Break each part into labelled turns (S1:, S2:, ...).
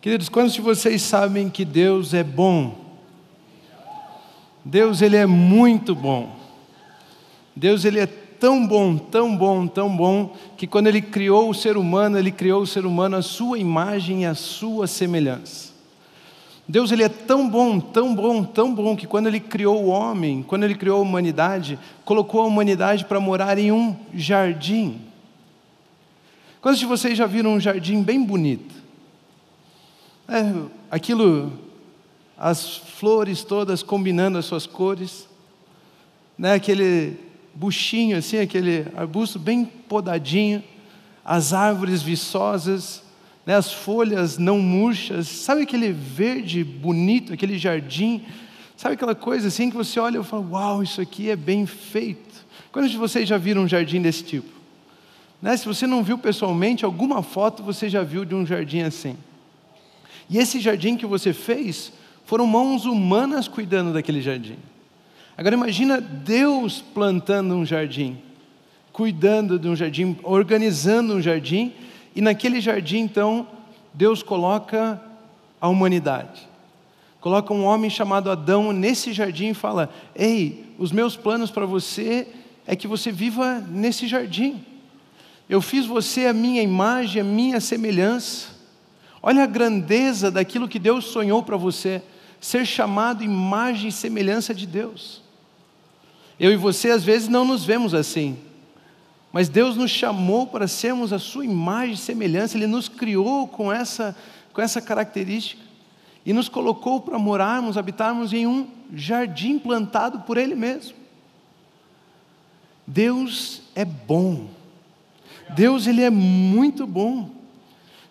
S1: Queridos, quantos de vocês sabem que Deus é bom? Deus, Ele é muito bom. Deus, Ele é tão bom, tão bom, tão bom, que quando Ele criou o ser humano, Ele criou o ser humano à sua imagem e à sua semelhança. Deus ele é tão bom, tão bom, tão bom que quando ele criou o homem, quando ele criou a humanidade, colocou a humanidade para morar em um jardim. Quantos de vocês já viram um jardim bem bonito? É, aquilo, as flores todas combinando as suas cores, né? aquele buchinho assim, aquele arbusto bem podadinho, as árvores viçosas, né, as folhas não murchas, sabe aquele verde bonito, aquele jardim, sabe aquela coisa assim que você olha e fala, uau, isso aqui é bem feito. Quantos de vocês já viram um jardim desse tipo? Né, se você não viu pessoalmente, alguma foto você já viu de um jardim assim. E esse jardim que você fez, foram mãos humanas cuidando daquele jardim. Agora imagina Deus plantando um jardim, cuidando de um jardim, organizando um jardim, e naquele jardim, então, Deus coloca a humanidade. Coloca um homem chamado Adão nesse jardim e fala: Ei, os meus planos para você é que você viva nesse jardim. Eu fiz você a minha imagem, a minha semelhança. Olha a grandeza daquilo que Deus sonhou para você, ser chamado imagem e semelhança de Deus. Eu e você às vezes não nos vemos assim. Mas Deus nos chamou para sermos a sua imagem e semelhança, Ele nos criou com essa, com essa característica e nos colocou para morarmos, habitarmos em um jardim plantado por Ele mesmo. Deus é bom, Deus Ele é muito bom.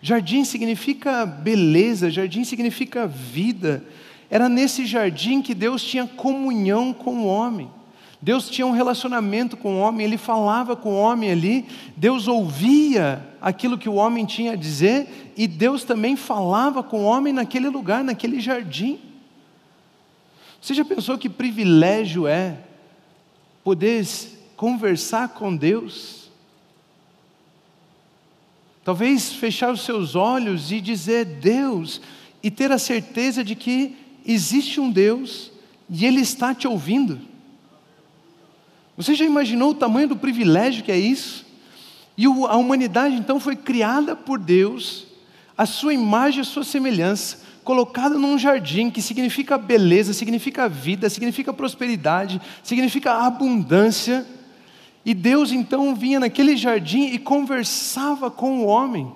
S1: Jardim significa beleza, jardim significa vida. Era nesse jardim que Deus tinha comunhão com o homem. Deus tinha um relacionamento com o homem, ele falava com o homem ali, Deus ouvia aquilo que o homem tinha a dizer, e Deus também falava com o homem naquele lugar, naquele jardim. Você já pensou que privilégio é poder conversar com Deus? Talvez fechar os seus olhos e dizer Deus, e ter a certeza de que existe um Deus e Ele está te ouvindo. Você já imaginou o tamanho do privilégio que é isso? E a humanidade então foi criada por Deus, a sua imagem, a sua semelhança, colocada num jardim que significa beleza, significa vida, significa prosperidade, significa abundância. E Deus então vinha naquele jardim e conversava com o homem.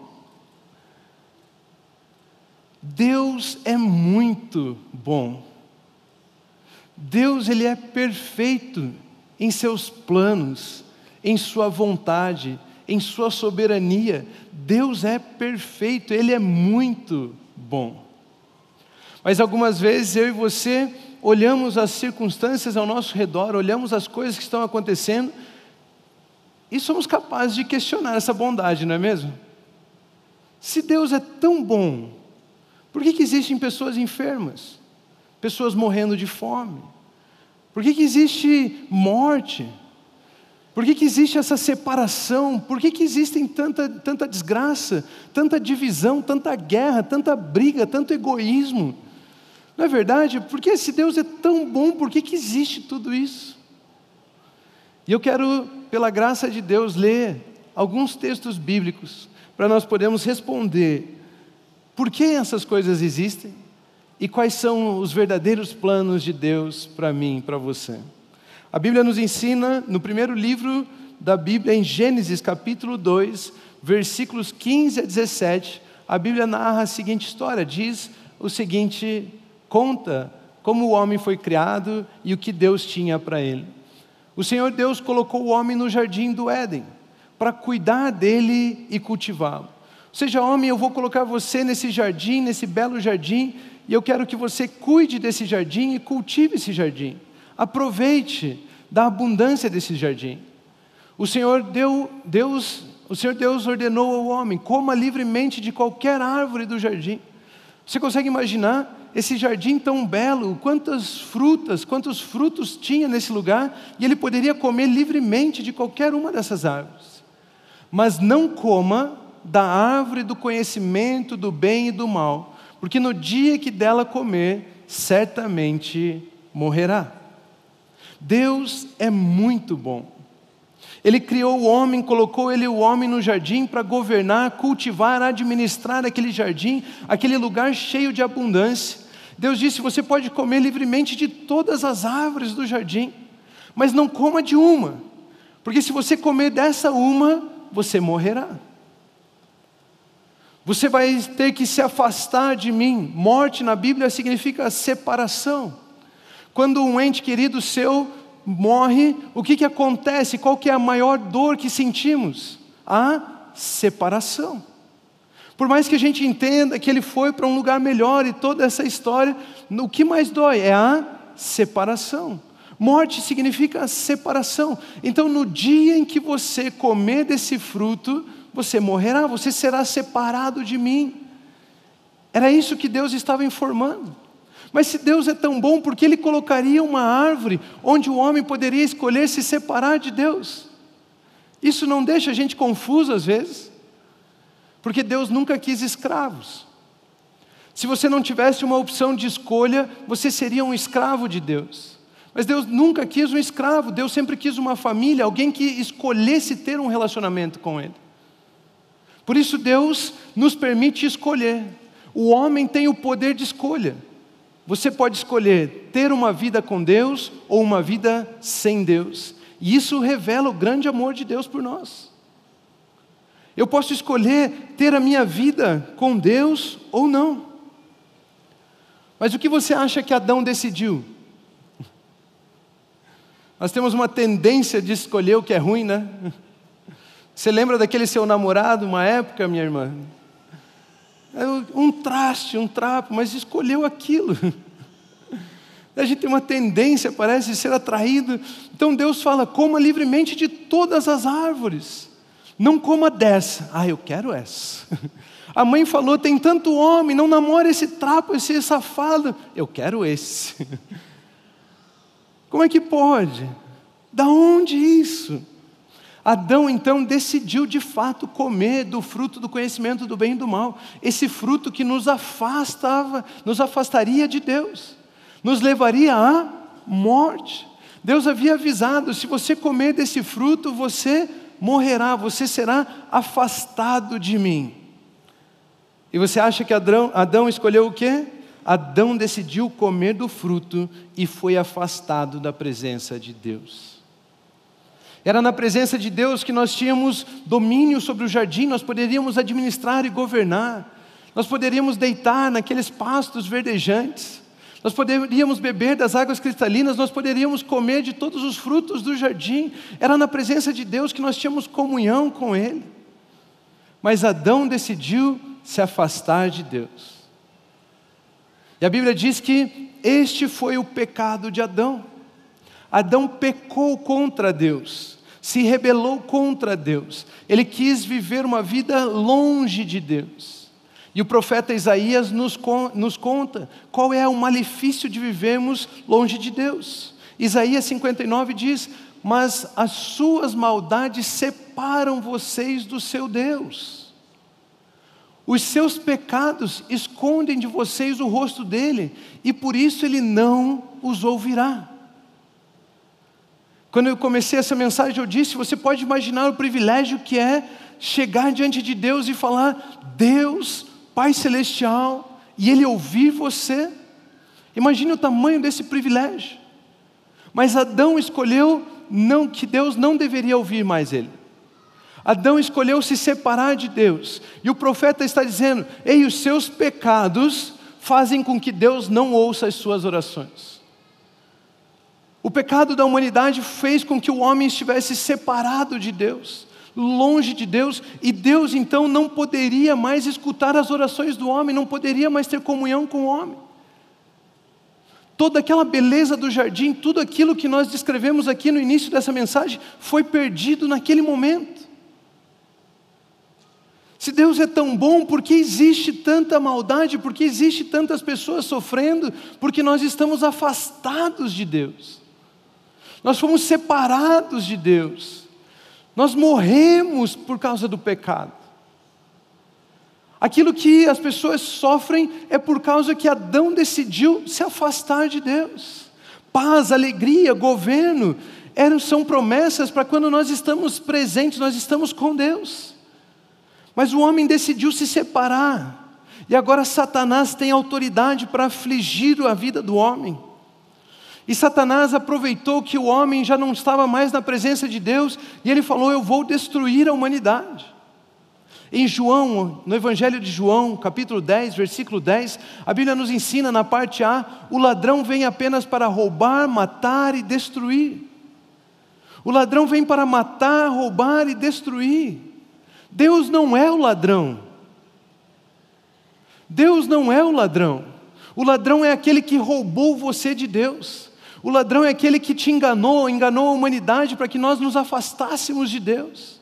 S1: Deus é muito bom. Deus ele é perfeito em seus planos, em Sua vontade, em Sua soberania. Deus é perfeito, Ele é muito bom. Mas algumas vezes eu e você olhamos as circunstâncias ao nosso redor, olhamos as coisas que estão acontecendo e somos capazes de questionar essa bondade, não é mesmo? Se Deus é tão bom, por que, que existem pessoas enfermas, pessoas morrendo de fome? Por que, que existe morte? Por que, que existe essa separação? Por que, que existem tanta, tanta desgraça, tanta divisão, tanta guerra, tanta briga, tanto egoísmo? Não é verdade? Porque se Deus é tão bom, por que, que existe tudo isso? E eu quero, pela graça de Deus, ler alguns textos bíblicos para nós podermos responder por que essas coisas existem e quais são os verdadeiros planos de Deus para mim para você. A Bíblia nos ensina, no primeiro livro da Bíblia, em Gênesis capítulo 2, versículos 15 a 17, a Bíblia narra a seguinte história: diz o seguinte, conta como o homem foi criado e o que Deus tinha para ele. O Senhor Deus colocou o homem no jardim do Éden para cuidar dele e cultivá-lo. Seja homem, eu vou colocar você nesse jardim, nesse belo jardim, e eu quero que você cuide desse jardim e cultive esse jardim. Aproveite da abundância desse jardim. O Senhor deu, Deus, o Senhor Deus ordenou ao homem: coma livremente de qualquer árvore do jardim. Você consegue imaginar esse jardim tão belo, quantas frutas, quantos frutos tinha nesse lugar, e ele poderia comer livremente de qualquer uma dessas árvores. Mas não coma da árvore do conhecimento do bem e do mal, porque no dia que dela comer, certamente morrerá. Deus é muito bom. Ele criou o homem, colocou ele o homem no jardim para governar, cultivar, administrar aquele jardim, aquele lugar cheio de abundância. Deus disse: você pode comer livremente de todas as árvores do jardim, mas não coma de uma, porque se você comer dessa uma, você morrerá. Você vai ter que se afastar de mim. Morte na Bíblia significa separação. Quando um ente querido seu morre, o que, que acontece? Qual que é a maior dor que sentimos? A separação. Por mais que a gente entenda que ele foi para um lugar melhor e toda essa história, o que mais dói é a separação. Morte significa separação. Então, no dia em que você comer desse fruto, você morrerá, você será separado de mim. Era isso que Deus estava informando. Mas se Deus é tão bom, por que Ele colocaria uma árvore onde o homem poderia escolher se separar de Deus? Isso não deixa a gente confuso às vezes, porque Deus nunca quis escravos. Se você não tivesse uma opção de escolha, você seria um escravo de Deus. Mas Deus nunca quis um escravo, Deus sempre quis uma família, alguém que escolhesse ter um relacionamento com Ele. Por isso Deus nos permite escolher. O homem tem o poder de escolha. Você pode escolher ter uma vida com Deus ou uma vida sem Deus. E isso revela o grande amor de Deus por nós. Eu posso escolher ter a minha vida com Deus ou não. Mas o que você acha que Adão decidiu? Nós temos uma tendência de escolher o que é ruim, né? Você lembra daquele seu namorado, uma época, minha irmã? É um traste, um trapo, mas escolheu aquilo. A gente tem uma tendência, parece, ser atraído. Então Deus fala: coma livremente de todas as árvores. Não coma dessa. Ah, eu quero essa. A mãe falou: tem tanto homem, não namora esse trapo, esse safado. Eu quero esse. Como é que pode? Da onde isso? Adão então decidiu de fato comer do fruto do conhecimento do bem e do mal, esse fruto que nos afastava, nos afastaria de Deus, nos levaria à morte. Deus havia avisado: se você comer desse fruto, você morrerá, você será afastado de mim. E você acha que Adão, Adão escolheu o quê? Adão decidiu comer do fruto e foi afastado da presença de Deus. Era na presença de Deus que nós tínhamos domínio sobre o jardim, nós poderíamos administrar e governar, nós poderíamos deitar naqueles pastos verdejantes, nós poderíamos beber das águas cristalinas, nós poderíamos comer de todos os frutos do jardim. Era na presença de Deus que nós tínhamos comunhão com Ele. Mas Adão decidiu se afastar de Deus. E a Bíblia diz que este foi o pecado de Adão. Adão pecou contra Deus, se rebelou contra Deus, ele quis viver uma vida longe de Deus. E o profeta Isaías nos, nos conta qual é o malefício de vivermos longe de Deus. Isaías 59 diz: Mas as suas maldades separam vocês do seu Deus. Os seus pecados escondem de vocês o rosto dele, e por isso ele não os ouvirá. Quando eu comecei essa mensagem, eu disse: você pode imaginar o privilégio que é chegar diante de Deus e falar, Deus, Pai Celestial, e Ele ouvir você. Imagine o tamanho desse privilégio. Mas Adão escolheu não que Deus não deveria ouvir mais ele. Adão escolheu se separar de Deus. E o profeta está dizendo: "Ei, os seus pecados fazem com que Deus não ouça as suas orações." O pecado da humanidade fez com que o homem estivesse separado de Deus, longe de Deus, e Deus então não poderia mais escutar as orações do homem, não poderia mais ter comunhão com o homem. Toda aquela beleza do jardim, tudo aquilo que nós descrevemos aqui no início dessa mensagem, foi perdido naquele momento. Se Deus é tão bom, por que existe tanta maldade? Por que existe tantas pessoas sofrendo? Porque nós estamos afastados de Deus. Nós fomos separados de Deus. Nós morremos por causa do pecado. Aquilo que as pessoas sofrem é por causa que Adão decidiu se afastar de Deus. Paz, alegria, governo, eram, são promessas para quando nós estamos presentes, nós estamos com Deus. Mas o homem decidiu se separar, e agora Satanás tem autoridade para afligir a vida do homem. E Satanás aproveitou que o homem já não estava mais na presença de Deus, e ele falou: Eu vou destruir a humanidade. Em João, no Evangelho de João, capítulo 10, versículo 10, a Bíblia nos ensina na parte A: o ladrão vem apenas para roubar, matar e destruir. O ladrão vem para matar, roubar e destruir. Deus não é o ladrão. Deus não é o ladrão. O ladrão é aquele que roubou você de Deus. O ladrão é aquele que te enganou, enganou a humanidade para que nós nos afastássemos de Deus.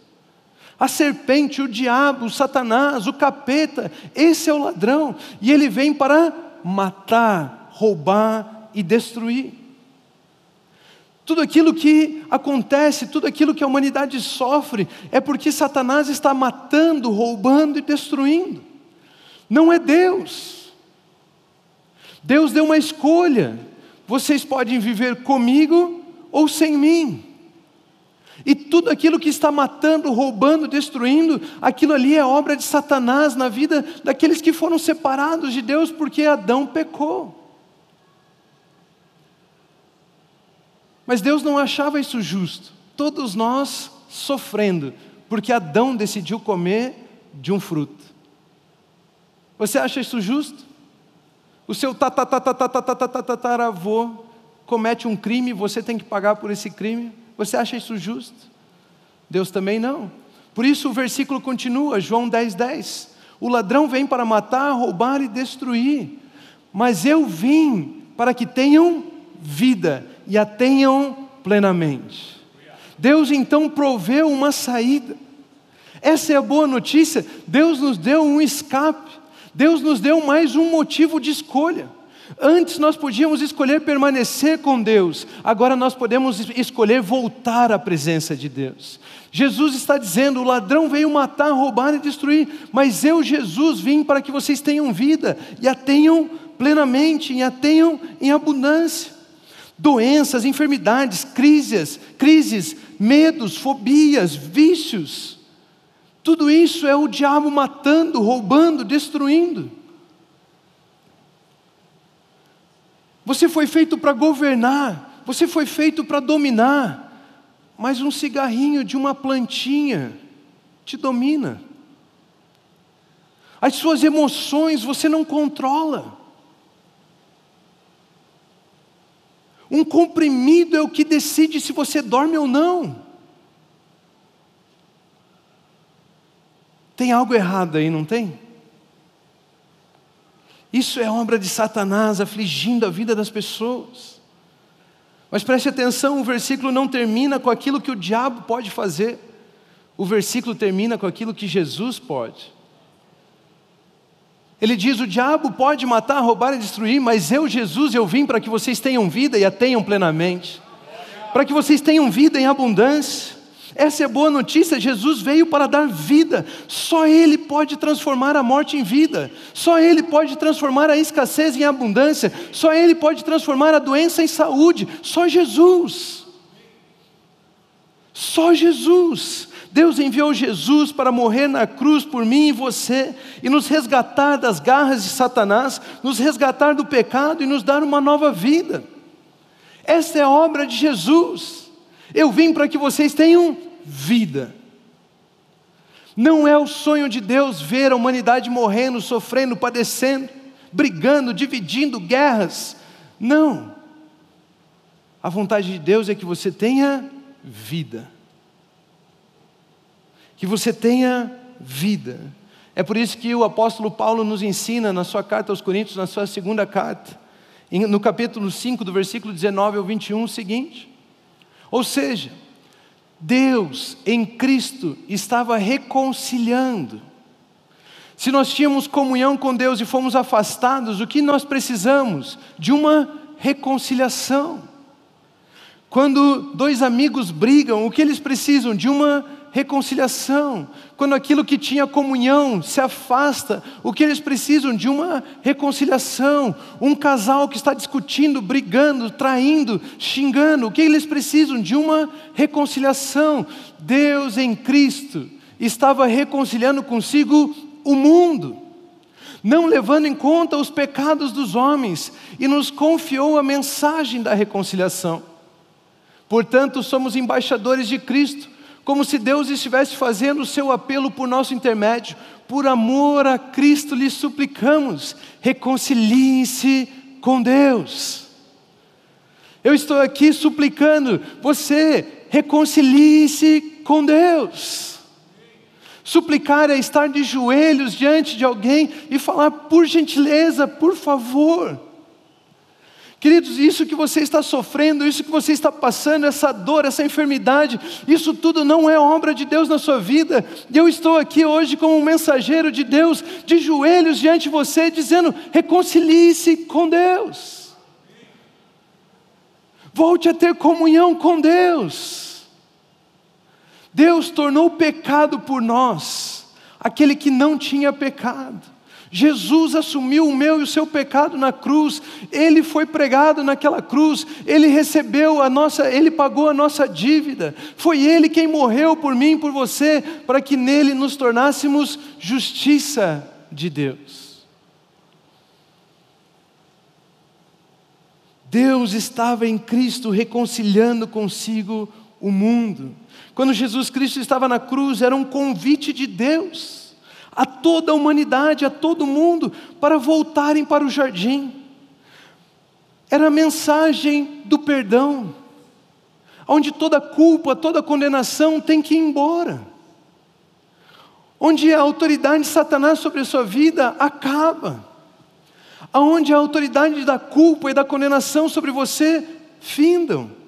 S1: A serpente, o diabo, o Satanás, o capeta, esse é o ladrão, e ele vem para matar, roubar e destruir. Tudo aquilo que acontece, tudo aquilo que a humanidade sofre, é porque Satanás está matando, roubando e destruindo. Não é Deus. Deus deu uma escolha. Vocês podem viver comigo ou sem mim. E tudo aquilo que está matando, roubando, destruindo, aquilo ali é obra de Satanás na vida daqueles que foram separados de Deus porque Adão pecou. Mas Deus não achava isso justo. Todos nós sofrendo, porque Adão decidiu comer de um fruto. Você acha isso justo? O seu tataravô comete um crime, você tem que pagar por esse crime? Você acha isso justo? Deus também não. Por isso o versículo continua, João 10, 10. O ladrão vem para matar, roubar e destruir, mas eu vim para que tenham vida e a tenham plenamente. Deus então proveu uma saída. Essa é a boa notícia. Deus nos deu um escape. Deus nos deu mais um motivo de escolha. Antes nós podíamos escolher permanecer com Deus, agora nós podemos escolher voltar à presença de Deus. Jesus está dizendo: o ladrão veio matar, roubar e destruir, mas eu, Jesus, vim para que vocês tenham vida e a tenham plenamente, e a tenham em abundância. Doenças, enfermidades, crises, crises, medos, fobias, vícios, tudo isso é o diabo matando, roubando, destruindo. Você foi feito para governar, você foi feito para dominar, mas um cigarrinho de uma plantinha te domina. As suas emoções você não controla. Um comprimido é o que decide se você dorme ou não. Tem algo errado aí, não tem? Isso é obra de Satanás afligindo a vida das pessoas. Mas preste atenção, o versículo não termina com aquilo que o diabo pode fazer, o versículo termina com aquilo que Jesus pode. Ele diz: O diabo pode matar, roubar e destruir, mas eu, Jesus, eu vim para que vocês tenham vida e a tenham plenamente, para que vocês tenham vida em abundância. Essa é a boa notícia: Jesus veio para dar vida. Só Ele pode transformar a morte em vida. Só Ele pode transformar a escassez em abundância. Só Ele pode transformar a doença em saúde. Só Jesus. Só Jesus. Deus enviou Jesus para morrer na cruz por mim e você e nos resgatar das garras de Satanás, nos resgatar do pecado e nos dar uma nova vida. Essa é a obra de Jesus. Eu vim para que vocês tenham vida. Não é o sonho de Deus ver a humanidade morrendo, sofrendo, padecendo, brigando, dividindo guerras. Não. A vontade de Deus é que você tenha vida. Que você tenha vida. É por isso que o apóstolo Paulo nos ensina na sua carta aos Coríntios, na sua segunda carta, no capítulo 5, do versículo 19 ao 21, o seguinte: ou seja, Deus em Cristo estava reconciliando. Se nós tínhamos comunhão com Deus e fomos afastados, o que nós precisamos? De uma reconciliação. Quando dois amigos brigam, o que eles precisam? De uma reconciliação. Quando aquilo que tinha comunhão se afasta, o que eles precisam de uma reconciliação. Um casal que está discutindo, brigando, traindo, xingando, o que eles precisam de uma reconciliação. Deus em Cristo estava reconciliando consigo o mundo, não levando em conta os pecados dos homens, e nos confiou a mensagem da reconciliação. Portanto, somos embaixadores de Cristo, como se Deus estivesse fazendo o seu apelo por nosso intermédio. Por amor a Cristo lhe suplicamos, reconciliem-se com Deus. Eu estou aqui suplicando, você reconcilie-se com Deus. Suplicar é estar de joelhos diante de alguém e falar, por gentileza, por favor. Queridos, isso que você está sofrendo, isso que você está passando, essa dor, essa enfermidade, isso tudo não é obra de Deus na sua vida. Eu estou aqui hoje como um mensageiro de Deus, de joelhos diante de você, dizendo: reconcilie-se com Deus. Volte a ter comunhão com Deus. Deus tornou pecado por nós, aquele que não tinha pecado. Jesus assumiu o meu e o seu pecado na cruz, ele foi pregado naquela cruz, ele recebeu a nossa, ele pagou a nossa dívida. Foi ele quem morreu por mim, por você, para que nele nos tornássemos justiça de Deus. Deus estava em Cristo reconciliando consigo o mundo. Quando Jesus Cristo estava na cruz, era um convite de Deus a toda a humanidade, a todo mundo, para voltarem para o jardim. Era a mensagem do perdão, onde toda culpa, toda condenação tem que ir embora, onde a autoridade de Satanás sobre a sua vida acaba, aonde a autoridade da culpa e da condenação sobre você findam.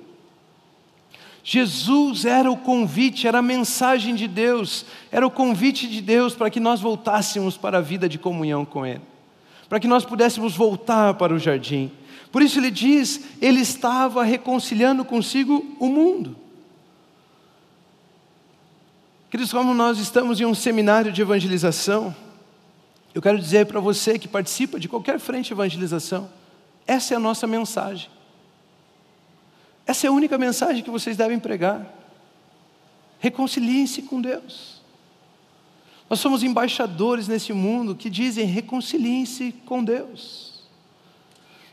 S1: Jesus era o convite, era a mensagem de Deus, era o convite de Deus para que nós voltássemos para a vida de comunhão com Ele, para que nós pudéssemos voltar para o jardim. Por isso ele diz: Ele estava reconciliando consigo o mundo. Queridos, como nós estamos em um seminário de evangelização, eu quero dizer para você que participa de qualquer frente de evangelização, essa é a nossa mensagem. Essa é a única mensagem que vocês devem pregar. Reconciliem-se com Deus. Nós somos embaixadores nesse mundo que dizem: reconciliem-se com Deus.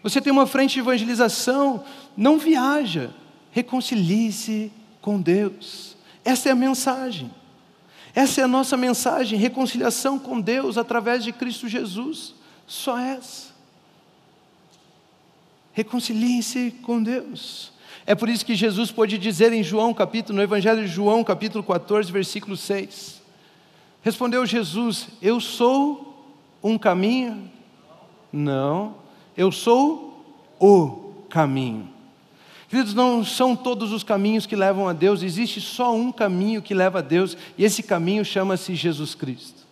S1: Você tem uma frente de evangelização, não viaja, reconcilie-se com Deus. Essa é a mensagem. Essa é a nossa mensagem, reconciliação com Deus através de Cristo Jesus. Só essa. Reconciliem-se com Deus. É por isso que Jesus pôde dizer em João, capítulo, no Evangelho de João, capítulo 14, versículo 6. Respondeu Jesus: Eu sou um caminho? Não, eu sou o caminho. Queridos, não são todos os caminhos que levam a Deus, existe só um caminho que leva a Deus, e esse caminho chama-se Jesus Cristo.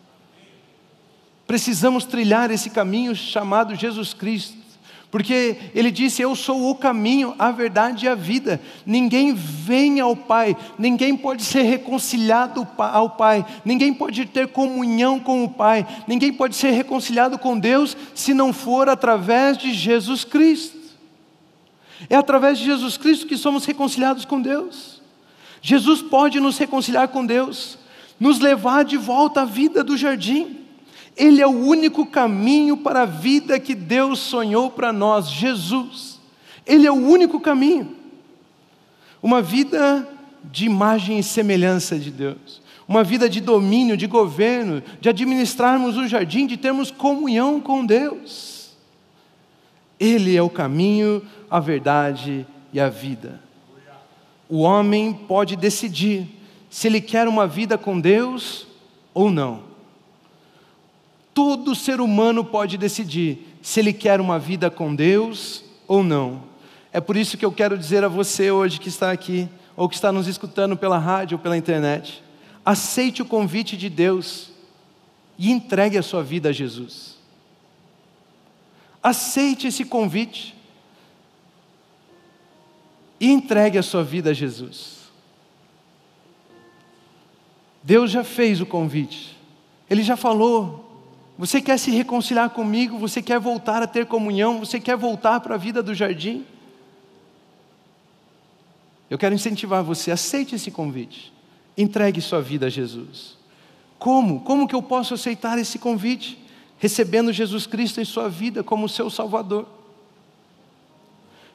S1: Precisamos trilhar esse caminho chamado Jesus Cristo. Porque ele disse: Eu sou o caminho, a verdade e a vida. Ninguém vem ao Pai, ninguém pode ser reconciliado ao Pai, ninguém pode ter comunhão com o Pai, ninguém pode ser reconciliado com Deus se não for através de Jesus Cristo. É através de Jesus Cristo que somos reconciliados com Deus. Jesus pode nos reconciliar com Deus, nos levar de volta à vida do jardim. Ele é o único caminho para a vida que Deus sonhou para nós, Jesus. Ele é o único caminho. Uma vida de imagem e semelhança de Deus. Uma vida de domínio, de governo, de administrarmos o jardim, de termos comunhão com Deus. Ele é o caminho, a verdade e a vida. O homem pode decidir se ele quer uma vida com Deus ou não. Todo ser humano pode decidir se ele quer uma vida com Deus ou não. É por isso que eu quero dizer a você hoje que está aqui, ou que está nos escutando pela rádio ou pela internet, aceite o convite de Deus e entregue a sua vida a Jesus. Aceite esse convite e entregue a sua vida a Jesus. Deus já fez o convite, Ele já falou. Você quer se reconciliar comigo? Você quer voltar a ter comunhão? Você quer voltar para a vida do jardim? Eu quero incentivar você, aceite esse convite. Entregue sua vida a Jesus. Como? Como que eu posso aceitar esse convite? Recebendo Jesus Cristo em sua vida como seu Salvador.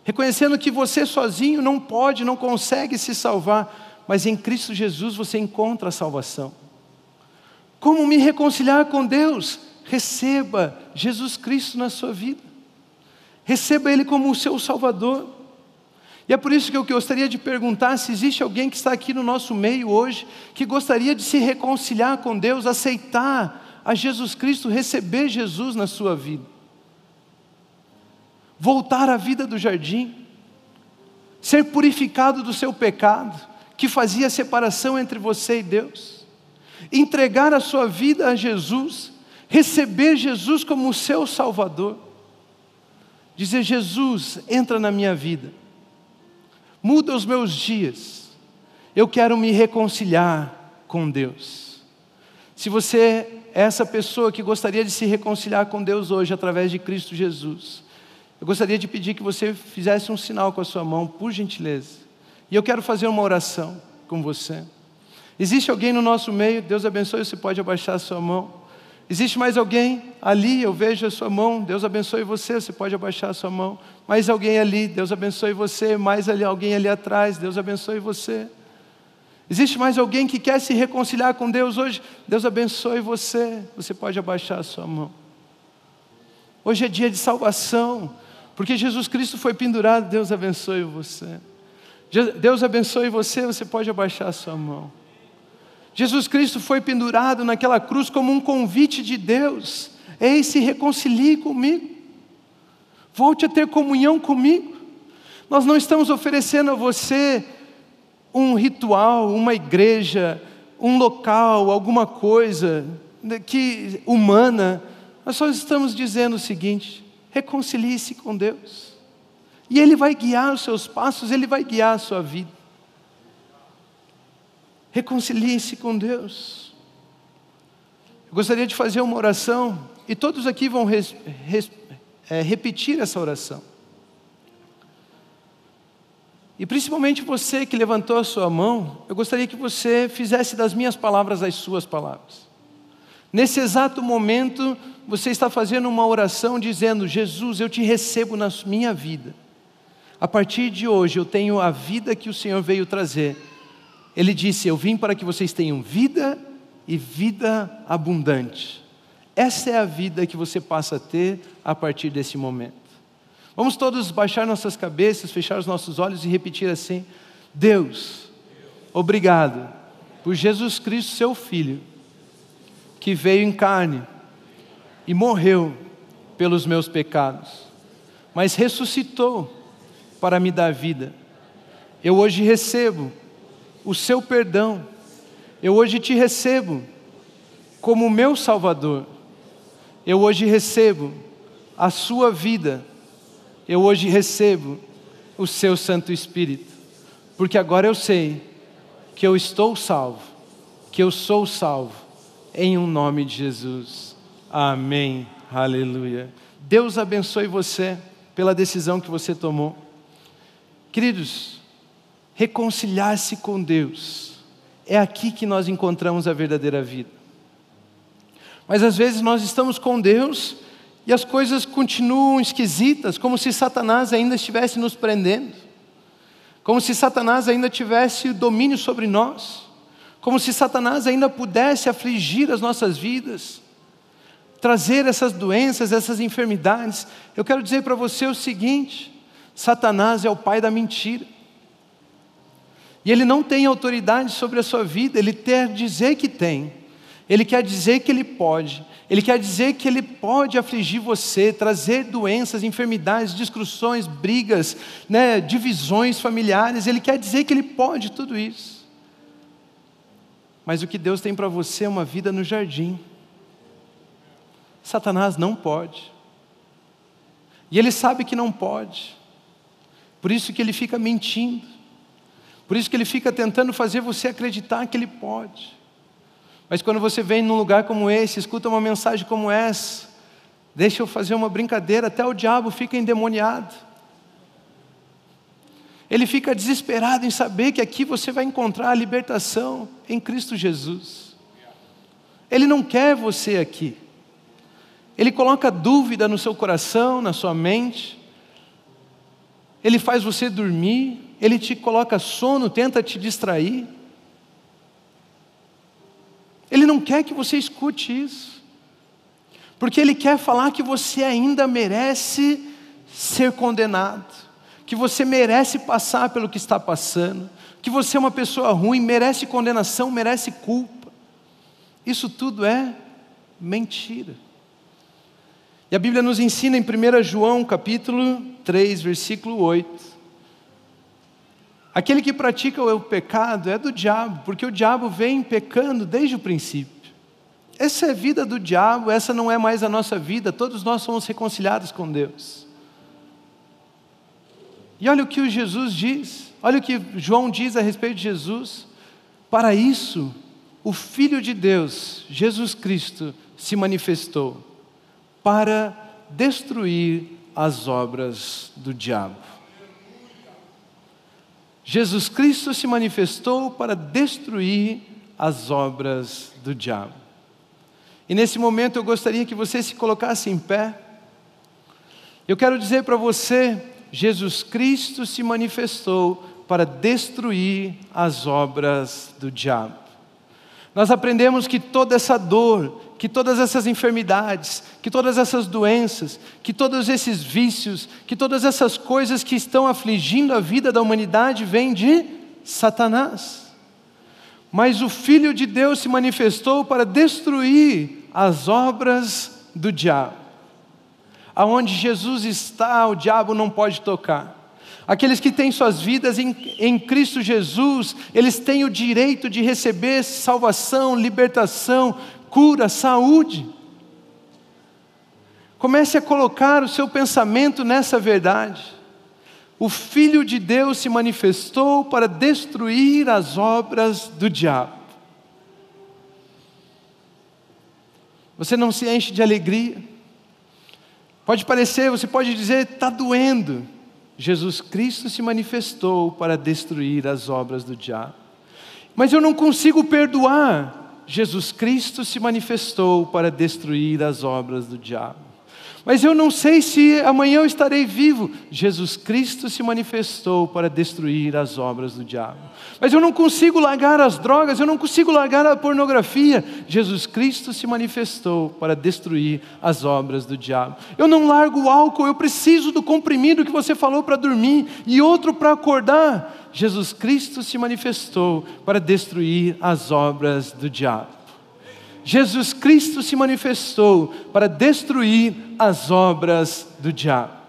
S1: Reconhecendo que você sozinho não pode, não consegue se salvar, mas em Cristo Jesus você encontra a salvação. Como me reconciliar com Deus? Receba Jesus Cristo na sua vida. Receba Ele como o seu Salvador. E é por isso que eu gostaria de perguntar se existe alguém que está aqui no nosso meio hoje que gostaria de se reconciliar com Deus, aceitar a Jesus Cristo, receber Jesus na sua vida. Voltar à vida do jardim, ser purificado do seu pecado, que fazia separação entre você e Deus, entregar a sua vida a Jesus, receber Jesus como seu Salvador, dizer: Jesus, entra na minha vida muda os meus dias. Eu quero me reconciliar com Deus. Se você é essa pessoa que gostaria de se reconciliar com Deus hoje através de Cristo Jesus, eu gostaria de pedir que você fizesse um sinal com a sua mão, por gentileza. E eu quero fazer uma oração com você. Existe alguém no nosso meio? Deus abençoe, você pode abaixar a sua mão. Existe mais alguém ali? Eu vejo a sua mão. Deus abençoe você. Você pode abaixar a sua mão. Mais alguém ali? Deus abençoe você. Mais ali, alguém ali atrás? Deus abençoe você. Existe mais alguém que quer se reconciliar com Deus hoje? Deus abençoe você. Você pode abaixar a sua mão. Hoje é dia de salvação, porque Jesus Cristo foi pendurado. Deus abençoe você. Deus abençoe você. Você pode abaixar a sua mão. Jesus Cristo foi pendurado naquela cruz como um convite de Deus. Ei, se reconcilie comigo. Volte a ter comunhão comigo. Nós não estamos oferecendo a você um ritual, uma igreja, um local, alguma coisa que humana. Nós só estamos dizendo o seguinte: reconcilie-se com Deus. E Ele vai guiar os seus passos, Ele vai guiar a sua vida. Reconcilie-se com Deus. Eu gostaria de fazer uma oração e todos aqui vão res, res, é, repetir essa oração. E principalmente você que levantou a sua mão, eu gostaria que você fizesse das minhas palavras as suas palavras. Nesse exato momento, você está fazendo uma oração dizendo: Jesus, eu te recebo na minha vida. A partir de hoje, eu tenho a vida que o Senhor veio trazer ele disse: Eu vim para que vocês tenham vida e vida abundante. Essa é a vida que você passa a ter a partir desse momento. Vamos todos baixar nossas cabeças, fechar os nossos olhos e repetir assim: Deus, obrigado por Jesus Cristo, seu Filho, que veio em carne e morreu pelos meus pecados, mas ressuscitou para me dar vida. Eu hoje recebo o seu perdão. Eu hoje te recebo como meu Salvador. Eu hoje recebo a sua vida. Eu hoje recebo o seu Santo Espírito. Porque agora eu sei que eu estou salvo, que eu sou salvo, em um nome de Jesus. Amém. Aleluia. Deus abençoe você pela decisão que você tomou. Queridos, reconciliar-se com Deus. É aqui que nós encontramos a verdadeira vida. Mas às vezes nós estamos com Deus e as coisas continuam esquisitas, como se Satanás ainda estivesse nos prendendo, como se Satanás ainda tivesse domínio sobre nós, como se Satanás ainda pudesse afligir as nossas vidas, trazer essas doenças, essas enfermidades. Eu quero dizer para você o seguinte: Satanás é o pai da mentira. E ele não tem autoridade sobre a sua vida, ele quer dizer que tem. Ele quer dizer que ele pode. Ele quer dizer que ele pode afligir você, trazer doenças, enfermidades, discussões, brigas, né, divisões familiares. Ele quer dizer que ele pode tudo isso. Mas o que Deus tem para você é uma vida no jardim. Satanás não pode. E ele sabe que não pode. Por isso que ele fica mentindo. Por isso que ele fica tentando fazer você acreditar que ele pode. Mas quando você vem num lugar como esse, escuta uma mensagem como essa, deixa eu fazer uma brincadeira, até o diabo fica endemoniado. Ele fica desesperado em saber que aqui você vai encontrar a libertação em Cristo Jesus. Ele não quer você aqui. Ele coloca dúvida no seu coração, na sua mente. Ele faz você dormir, ele te coloca sono, tenta te distrair. Ele não quer que você escute isso. Porque ele quer falar que você ainda merece ser condenado, que você merece passar pelo que está passando, que você é uma pessoa ruim, merece condenação, merece culpa. Isso tudo é mentira. E a Bíblia nos ensina em 1 João capítulo 3, versículo 8. Aquele que pratica o pecado é do diabo, porque o diabo vem pecando desde o princípio. Essa é a vida do diabo, essa não é mais a nossa vida, todos nós somos reconciliados com Deus. E olha o que o Jesus diz, olha o que João diz a respeito de Jesus. Para isso, o Filho de Deus, Jesus Cristo, se manifestou para destruir as obras do diabo. Jesus Cristo se manifestou para destruir as obras do diabo. E nesse momento eu gostaria que você se colocasse em pé. Eu quero dizer para você: Jesus Cristo se manifestou para destruir as obras do diabo. Nós aprendemos que toda essa dor, que todas essas enfermidades, que todas essas doenças, que todos esses vícios, que todas essas coisas que estão afligindo a vida da humanidade vêm de Satanás. Mas o Filho de Deus se manifestou para destruir as obras do diabo. Aonde Jesus está, o diabo não pode tocar. Aqueles que têm suas vidas em, em, Cristo Jesus, eles têm o direito de receber salvação, libertação, cura, saúde. Comece a colocar o seu pensamento nessa verdade. O Filho de Deus se manifestou para destruir as obras do diabo. Você não se enche de alegria. Pode parecer, você pode dizer, está doendo. Jesus Cristo se manifestou para destruir as obras do diabo. Mas eu não consigo perdoar. Jesus Cristo se manifestou para destruir as obras do diabo. Mas eu não sei se amanhã eu estarei vivo. Jesus Cristo se manifestou para destruir as obras do diabo. Mas eu não consigo largar as drogas, eu não consigo largar a pornografia. Jesus Cristo se manifestou para destruir as obras do diabo. Eu não largo o álcool, eu preciso do comprimido que você falou para dormir e outro para acordar. Jesus Cristo se manifestou para destruir as obras do diabo. Jesus Cristo se manifestou para destruir as obras do diabo.